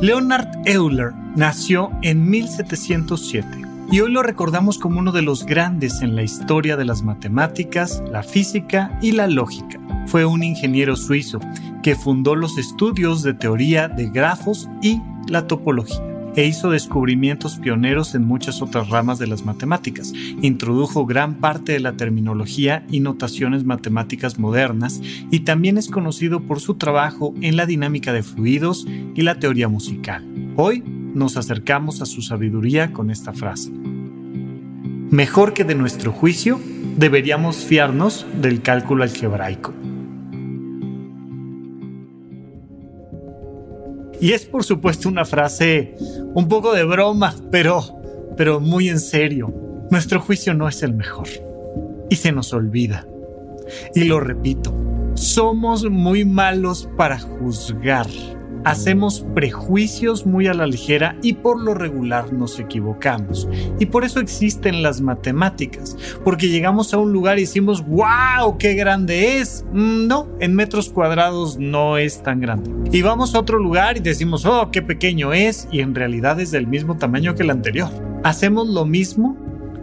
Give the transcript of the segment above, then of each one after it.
Leonard Euler nació en 1707 y hoy lo recordamos como uno de los grandes en la historia de las matemáticas, la física y la lógica. Fue un ingeniero suizo que fundó los estudios de teoría de grafos y la topología e hizo descubrimientos pioneros en muchas otras ramas de las matemáticas. Introdujo gran parte de la terminología y notaciones matemáticas modernas y también es conocido por su trabajo en la dinámica de fluidos y la teoría musical. Hoy nos acercamos a su sabiduría con esta frase. Mejor que de nuestro juicio, deberíamos fiarnos del cálculo algebraico. Y es por supuesto una frase un poco de broma, pero, pero muy en serio. Nuestro juicio no es el mejor. Y se nos olvida. Y lo repito, somos muy malos para juzgar hacemos prejuicios muy a la ligera y por lo regular nos equivocamos. Y por eso existen las matemáticas, porque llegamos a un lugar y decimos, wow, qué grande es. Mm, no, en metros cuadrados no es tan grande. Y vamos a otro lugar y decimos, oh, qué pequeño es, y en realidad es del mismo tamaño que el anterior. Hacemos lo mismo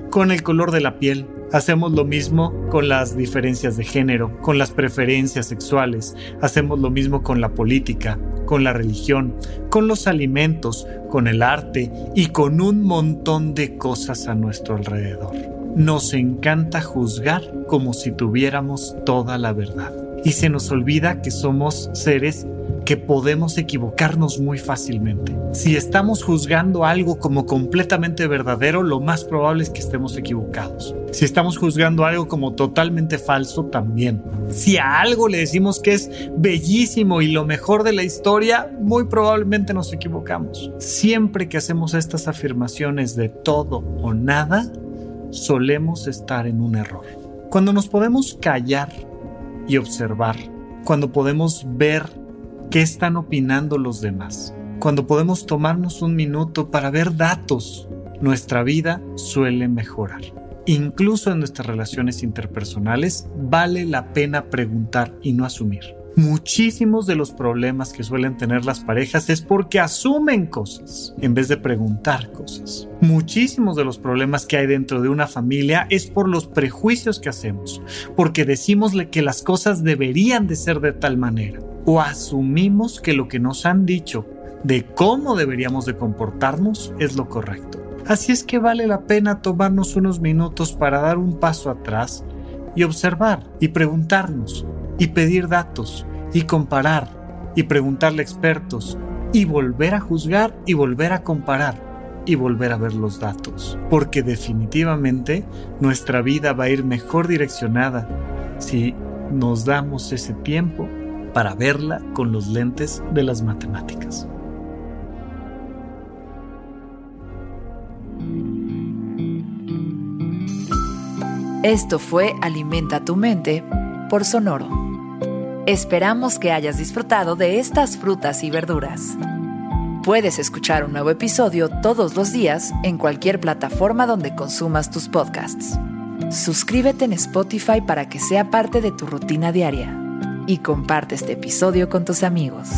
con el color de la piel, Hacemos lo mismo con las diferencias de género, con las preferencias sexuales, hacemos lo mismo con la política, con la religión, con los alimentos, con el arte y con un montón de cosas a nuestro alrededor. Nos encanta juzgar como si tuviéramos toda la verdad. Y se nos olvida que somos seres que podemos equivocarnos muy fácilmente. Si estamos juzgando algo como completamente verdadero, lo más probable es que estemos equivocados. Si estamos juzgando algo como totalmente falso, también. Si a algo le decimos que es bellísimo y lo mejor de la historia, muy probablemente nos equivocamos. Siempre que hacemos estas afirmaciones de todo o nada, solemos estar en un error. Cuando nos podemos callar y observar, cuando podemos ver qué están opinando los demás. Cuando podemos tomarnos un minuto para ver datos, nuestra vida suele mejorar. Incluso en nuestras relaciones interpersonales vale la pena preguntar y no asumir. Muchísimos de los problemas que suelen tener las parejas es porque asumen cosas en vez de preguntar cosas. Muchísimos de los problemas que hay dentro de una familia es por los prejuicios que hacemos, porque decimos que las cosas deberían de ser de tal manera o asumimos que lo que nos han dicho de cómo deberíamos de comportarnos es lo correcto. Así es que vale la pena tomarnos unos minutos para dar un paso atrás y observar y preguntarnos y pedir datos y comparar y preguntarle a expertos y volver a juzgar y volver a comparar y volver a ver los datos. Porque definitivamente nuestra vida va a ir mejor direccionada si nos damos ese tiempo para verla con los lentes de las matemáticas. Esto fue Alimenta tu mente por Sonoro. Esperamos que hayas disfrutado de estas frutas y verduras. Puedes escuchar un nuevo episodio todos los días en cualquier plataforma donde consumas tus podcasts. suscríbete en Spotify para que sea parte de tu rutina diaria y comparte este episodio con tus amigos.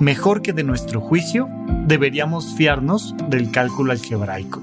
Mejor que de nuestro juicio, deberíamos fiarnos del cálculo algebraico.